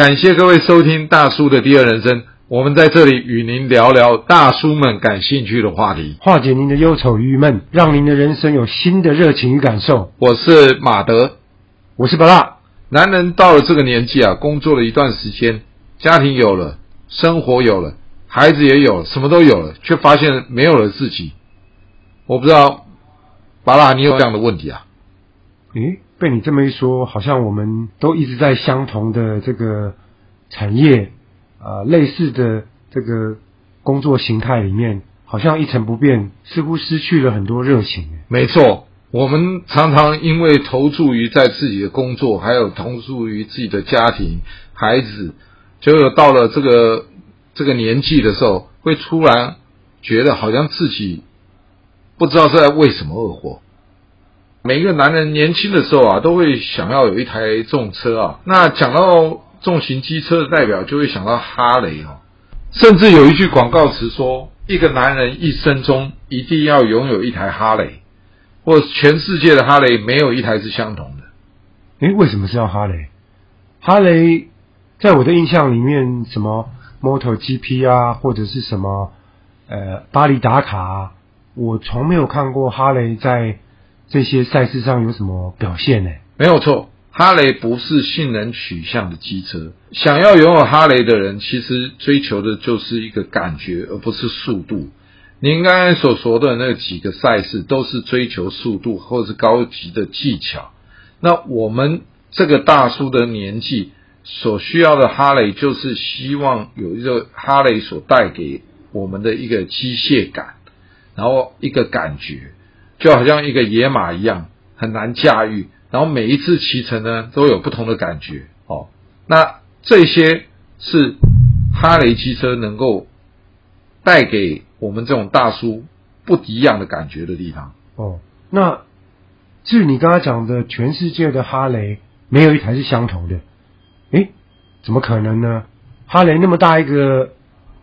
感谢各位收听大叔的第二人生，我们在这里与您聊聊大叔们感兴趣的话题。化解您的忧愁郁闷，让您的人生有新的热情与感受。我是马德，我是巴拉。男人到了这个年纪啊，工作了一段时间，家庭有了，生活有了，孩子也有了，什么都有了，却发现没有了自己。我不知道，巴拉，你有这样的问题啊？诶，被你这么一说，好像我们都一直在相同的这个产业啊、类似的这个工作形态里面，好像一成不变，似乎失去了很多热情。没错，我们常常因为投注于在自己的工作，还有投注于自己的家庭、孩子，结果到了这个这个年纪的时候，会突然觉得好像自己不知道是在为什么而活。每一个男人年轻的时候啊，都会想要有一台重车啊。那讲到重型机车的代表，就会想到哈雷哦。甚至有一句广告词说，一个男人一生中一定要拥有一台哈雷，或全世界的哈雷没有一台是相同的。诶，为什么是要哈雷？哈雷在我的印象里面，什么 MotoGP 啊，或者是什么呃巴黎打卡、我从没有看过哈雷在这些赛事上有什么表现呢？没有错，哈雷不是性能取向的机车。想要拥有哈雷的人，其实追求的就是一个感觉，而不是速度。您刚才所说的那几个赛事，都是追求速度或是高级的技巧。那我们这个大叔的年纪所需要的哈雷，就是希望有一个哈雷所带给我们的一个机械感，然后一个感觉，就好像一个野马一样，很难驾驭。然后每一次骑乘呢，都有不同的感觉。哦，那这些是哈雷机车能够带给我们这种大叔不一样的感觉的地方。哦，那至于你刚刚讲的，全世界的哈雷没有一台是相同的，诶，怎么可能呢？哈雷那么大一个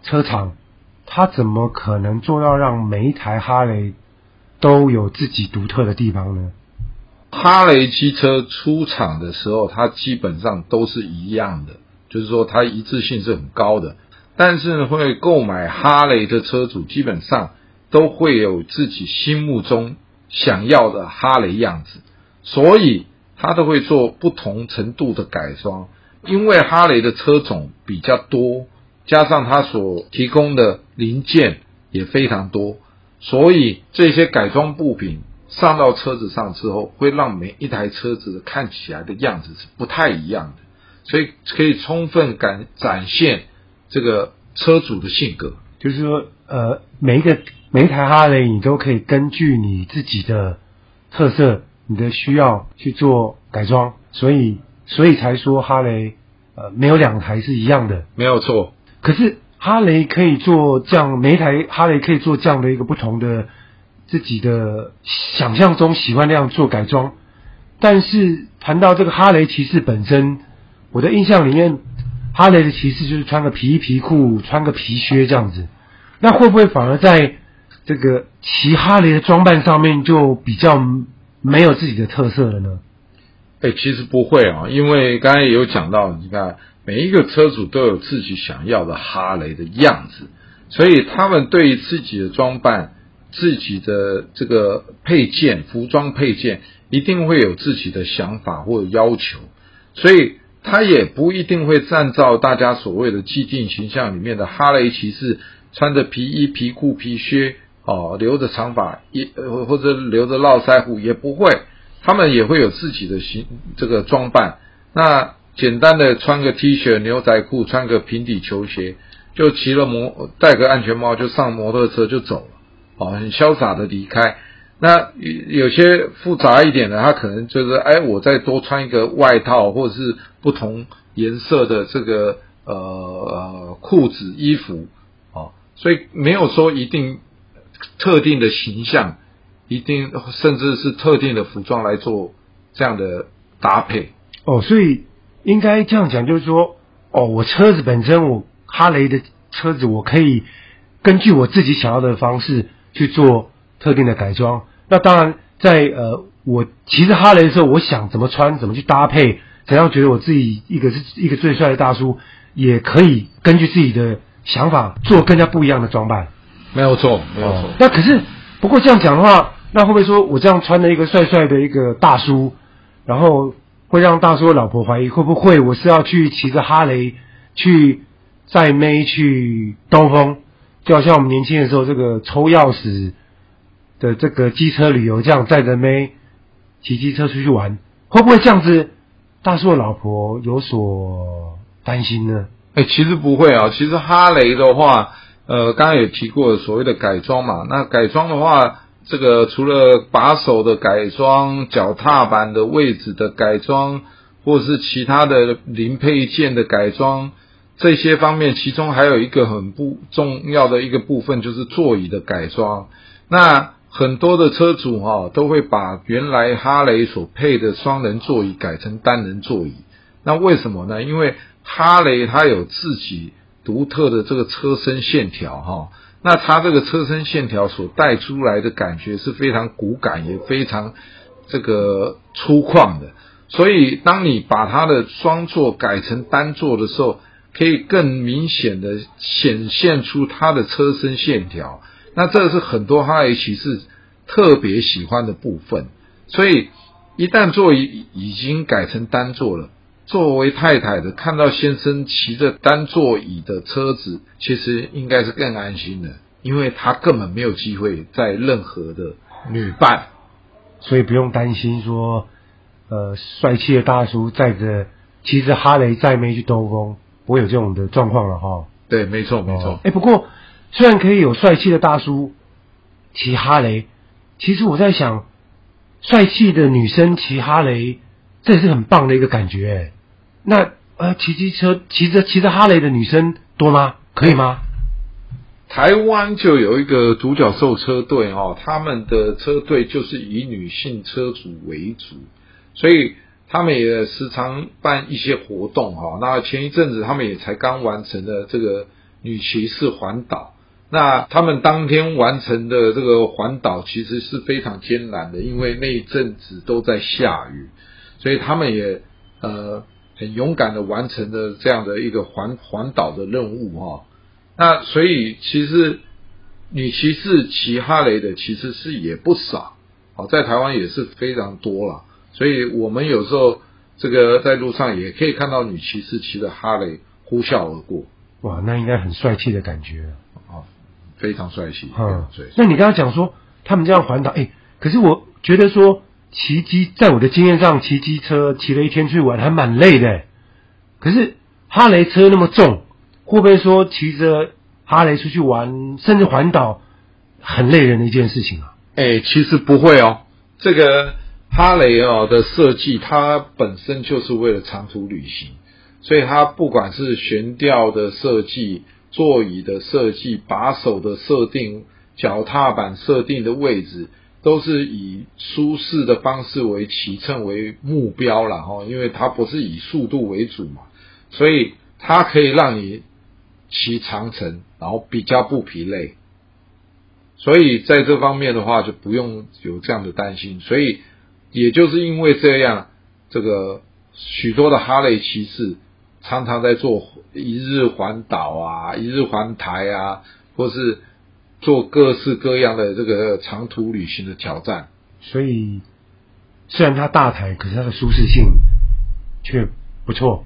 车厂，它怎么可能做到让每一台哈雷都有自己独特的地方呢？哈雷机车出厂的时候，它基本上都是一样的，就是说它一致性是很高的。但是，会购买哈雷的车主基本上都会有自己心目中想要的哈雷样子，所以他都会做不同程度的改装。因为哈雷的车种比较多，加上它所提供的零件也非常多，所以这些改装布品上到车子上之后，会让每一台车子看起来的样子是不太一样的，所以可以充分感展现这个车主的性格。就是说，呃，每一个每一台哈雷，你都可以根据你自己的特色、你的需要去做改装，所以所以才说哈雷呃没有两台是一样的。没有错，可是哈雷可以做这样，每一台哈雷可以做这样的一个不同的自己的想象中喜欢那样做改装，但是谈到这个哈雷骑士本身，我的印象里面，哈雷的骑士就是穿个皮衣皮裤，穿个皮靴这样子，那会不会反而在这个骑哈雷的装扮上面就比较没有自己的特色了呢？哎、其实不会啊，因为刚才也有讲到，你看每一个车主都有自己想要的哈雷的样子，所以他们对于自己的装扮、自己的这个配件、服装配件，一定会有自己的想法或者要求，所以他也不一定会按照大家所谓的既定形象里面的哈雷骑士穿着皮衣、皮裤、皮靴，哦，留着长发，也或者留着络腮胡，也不会。他们也会有自己的形这个装扮，那简单的穿个 T 恤、牛仔裤，穿个平底球鞋，就骑了摩，戴个安全帽就上摩托车就走了，哦，很潇洒的离开。那有些复杂一点的，他可能就是，哎，我再多穿一个外套，或者是不同颜色的这个呃裤子、衣服，哦，所以没有说一定特定的形象。一定甚至是特定的服装来做这样的搭配哦，所以应该这样讲，就是说，哦，我车子本身，我哈雷的车子，我可以根据我自己想要的方式去做特定的改装。那当然在，呃，我骑着哈雷的时候，我想怎么穿，怎么去搭配怎样觉得我自己一个是一个最帅的大叔，也可以根据自己的想法做更加不一样的装扮。没有错，没有错。那可是不过这样讲的话，那会不会说我这样穿的一个帅帅的一个大叔，然后会让大叔的老婆怀疑会不会我是要去骑着哈雷去载妹去兜风？就好像我们年轻的时候这个抽钥匙的这个机车旅游，这样载着妹骑机车出去玩，会不会这样子？大叔的老婆有所担心呢？哎，其实不会啊。其实哈雷的话，呃，刚刚也提过所谓的改装嘛。那改装的话，这个除了把手的改装、脚踏板的位置的改装，或是其他的零配件的改装，这些方面，其中还有一个很不重要的一个部分，就是座椅的改装。那很多的车主哈都会把原来哈雷所配的双人座椅改成单人座椅。那为什么呢？因为哈雷它有自己独特的这个车身线条哈。那它这个车身线条所带出来的感觉是非常骨感，也非常这个粗犷的。所以当你把它的双座改成单座的时候，可以更明显的显现出它的车身线条。那这是很多哈雷骑士特别喜欢的部分，所以一旦座椅已经改成单座了，作为太太的看到先生骑着单座椅的车子，其实应该是更安心的，因为他根本没有机会载任何的女伴，所以不用担心说，呃，帅气的大叔载着骑着哈雷载妹去兜风，不会有这种的状况了哈。对，没错，没错。哎，不过。虽然可以有帅气的大叔骑哈雷，其实我在想，帅气的女生骑哈雷，这也是很棒的一个感觉。那呃，骑机车骑着骑着哈雷的女生多吗？可以吗？台湾就有一个独角兽车队哦，他们的车队就是以女性车主为主，所以他们也时常办一些活动哈。那前一阵子他们也才刚完成了这个女骑士环岛。那他们当天完成的这个环岛其实是非常艰难的，因为那一阵子都在下雨，所以他们也呃很勇敢的完成了这样的一个环环岛的任务哈。那所以其实女骑士骑哈雷的其实是也不少，哦，在台湾也是非常多了。所以我们有时候这个在路上也可以看到女骑士骑着哈雷呼啸而过。哇，那应该很帅气的感觉啊。非常帅气，嗯，对。那你刚刚讲说他们这样环岛，哎，可是我觉得说骑机，在我的经验上，骑机车骑了一天出去玩还蛮累的。可是哈雷车那么重，会不会说骑着哈雷出去玩，甚至环岛，很累人的一件事情啊？哎，其实不会哦。这个哈雷哦的设计，它本身就是为了长途旅行，所以它不管是悬吊的设计。座椅的设计、把手的设定、脚踏板设定的位置，都是以舒适的方式为骑乘为目标了哈，因为它不是以速度为主嘛，所以它可以让你骑长程，然后比较不疲累。所以在这方面的话，就不用有这样的担心。所以也就是因为这样，这个许多的哈雷骑士。常常在做一日环岛啊，一日环台啊，或是做各式各样的这个长途旅行的挑战。所以，虽然它大台，可是它的舒适性却不错。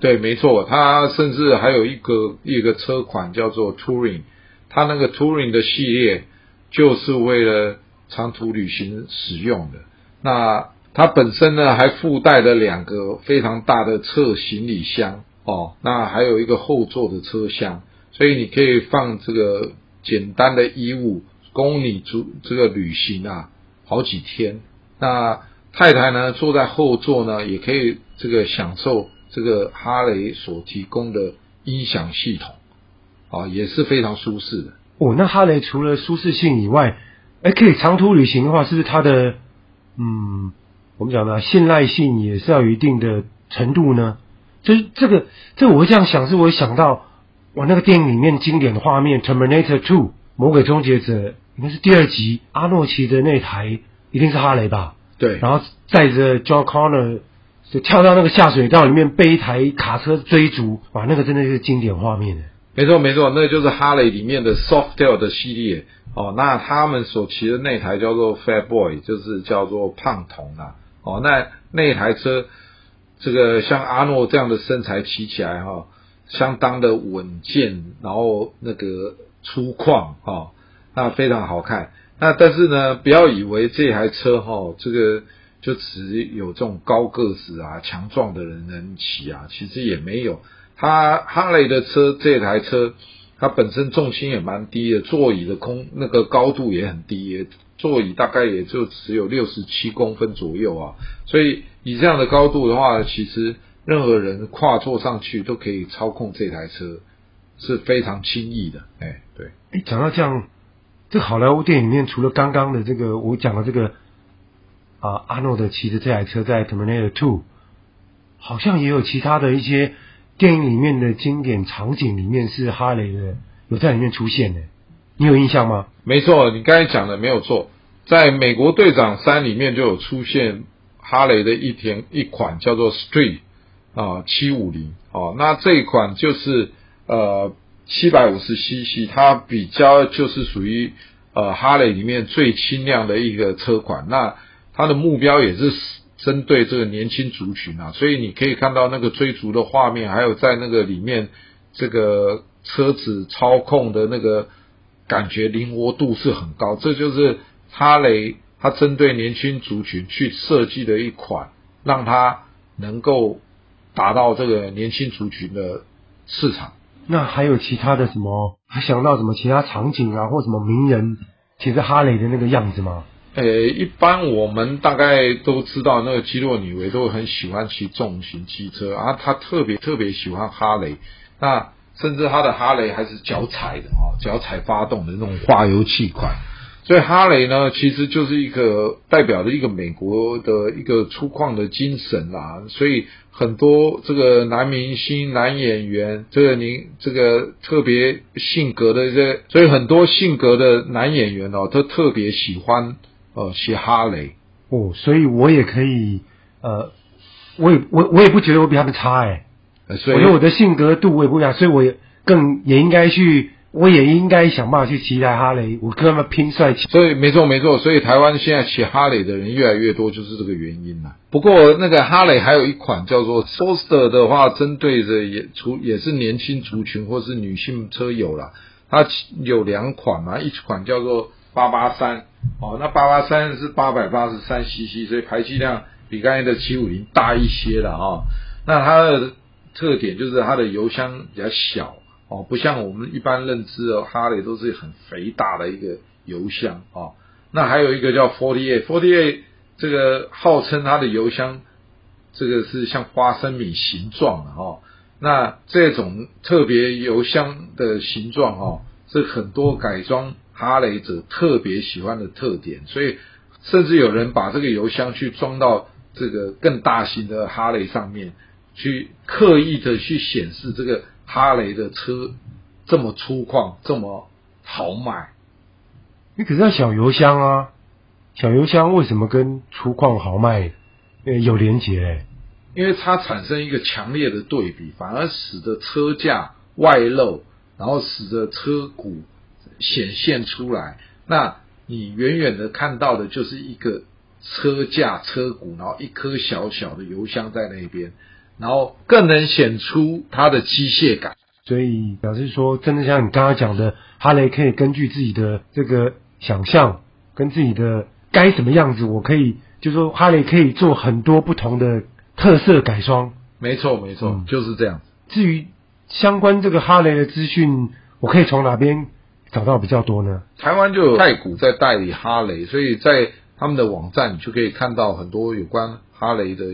对，没错，它甚至还有一个一个车款叫做 Touring，它那个 Touring 的系列就是为了长途旅行使用的。那它本身呢，还附带了两个非常大的侧行李箱哦，那还有一个后座的车厢，所以你可以放这个简单的衣物，供你足这个旅行啊好几天。那太太呢坐在后座呢，也可以这个享受这个哈雷所提供的音响系统，啊，也是非常舒适的。哦，那哈雷除了舒适性以外，哎，可以长途旅行的话，是不是它的嗯？我们讲的信赖性也是要有一定的程度呢，就是这个，这我会这样想，是我想到我那个电影里面经典的画面《Terminator Two》魔鬼终结者，应该是第二集，阿诺奇的那台一定是哈雷吧？对，然后载着 John Connor 就跳到那个下水道里面被一台卡车追逐，哇，那个真的是经典画面的。没错没错，那就是哈雷里面的 Softail 的系列哦。那他们所骑的那台叫做 Fat Boy，就是叫做胖童啊。哦，那那台车，这个像阿诺这样的身材骑起来哈，相当的稳健，然后那个粗犷哈，那非常好看。那但是呢，不要以为这台车哈，这个就只有这种高个子啊、强壮的人能骑啊，其实也没有。它哈雷的车这台车，它本身重心也蛮低的，座椅的空那个高度也很低，座椅大概也就只有六十七公分左右啊。所以以这样的高度的话，其实任何人跨坐上去都可以操控这台车，是非常轻易的。哎，对。哎，讲到这样，这好莱坞电影里面除了刚刚的这个我讲的这个啊，阿诺德骑着这台车在《Terminator Two》，好像也有其他的一些。电影里面的经典场景里面是哈雷的有在里面出现的，你有印象吗？没错，你刚才讲的没有错，在美国队长三里面就有出现哈雷的一田一款叫做 Street 啊七五零哦，那这一款就是呃七百五十 CC，它比较就是属于呃哈雷里面最轻量的一个车款，那它的目标也是。针对这个年轻族群啊，所以你可以看到那个追逐的画面，还有在那个里面这个车子操控的那个感觉灵活度是很高。这就是哈雷它针对年轻族群去设计的一款，让它能够达到这个年轻族群的市场。那还有其他的什么？还想到什么其他场景啊，或什么名人骑着哈雷的那个样子吗？呃，一般我们大概都知道，那个基洛女维都很喜欢骑重型机车啊，她特别特别喜欢哈雷，那甚至她的哈雷还是脚踩的啊，脚踩发动的那种化油器款。所以哈雷呢，其实就是一个代表的一个美国的一个粗犷的精神啦。所以很多这个男明星、男演员，这个您这个特别性格的这，所以很多性格的男演员哦，都特别喜欢。呃，骑哈雷哦，所以我也可以，呃，我也我我也不觉得我比他们差哎，所以我觉得我的性格度我也不一样，所以我也更也应该去，我也应该想办法去骑台哈雷，我跟他们拼帅气。所以没错没错，所以台湾现在骑哈雷的人越来越多，就是这个原因啦。不过那个哈雷还有一款叫做 s o s t e r 的话，针对着也除也是年轻族群或是女性车友啦，它有两款嘛，一款叫做。八八三哦，那八八三是八百八十三 CC，所以排气量比刚才的七五零大一些了啊。那它的特点就是它的油箱比较小哦，不像我们一般认知的哈雷都是很肥大的一个油箱啊。那还有一个叫 Forty Eight，Forty Eight 这个号称它的油箱这个是像花生米形状的哈。那这种特别油箱的形状哈，是很多改装。哈雷者特别喜欢的特点，所以甚至有人把这个油箱去装到这个更大型的哈雷上面，去刻意的去显示这个哈雷的车这么粗犷，这么豪迈。你可是要小油箱啊，小油箱为什么跟粗犷豪迈呃有连结？因为它产生一个强烈的对比，反而使得车架外露，然后使得车骨。显现出来，那你远远的看到的就是一个车架、车骨，然后一颗小小的油箱在那边，然后更能显出它的机械感。所以表示说，真的像你刚刚讲的，哈雷可以根据自己的这个想象跟自己的该什么样子，我可以就说哈雷可以做很多不同的特色改装。没错，没错，就是这样。至于相关这个哈雷的资讯，我可以从哪边？找到比较多呢。台湾就有太古在代理哈雷，所以在他们的网站就可以看到很多有关哈雷的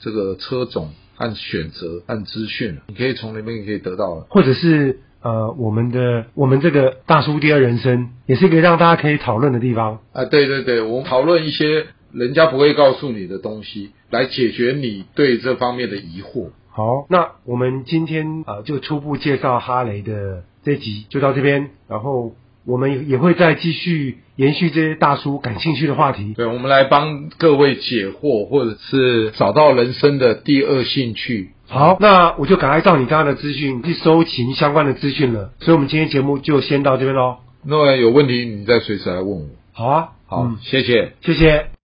这个车种和选择按资讯，你可以从那边也可以得到。或者是呃，我们的我们这个大叔第二人生，也是一个让大家可以讨论的地方啊。对对对，我们讨论一些人家不会告诉你的东西，来解决你对这方面的疑惑。好，那我们今天啊就初步介绍哈雷的。这集就到这边，然后我们也会再继续延续这些大叔感兴趣的话题。对，我们来帮各位解惑，或者是找到人生的第二兴趣。好，那我就赶快照你刚刚的资讯去搜集相关的资讯了。所以，我们今天节目就先到这边喽。那么有问题你再随时来问我。好啊，好，嗯谢谢。谢谢。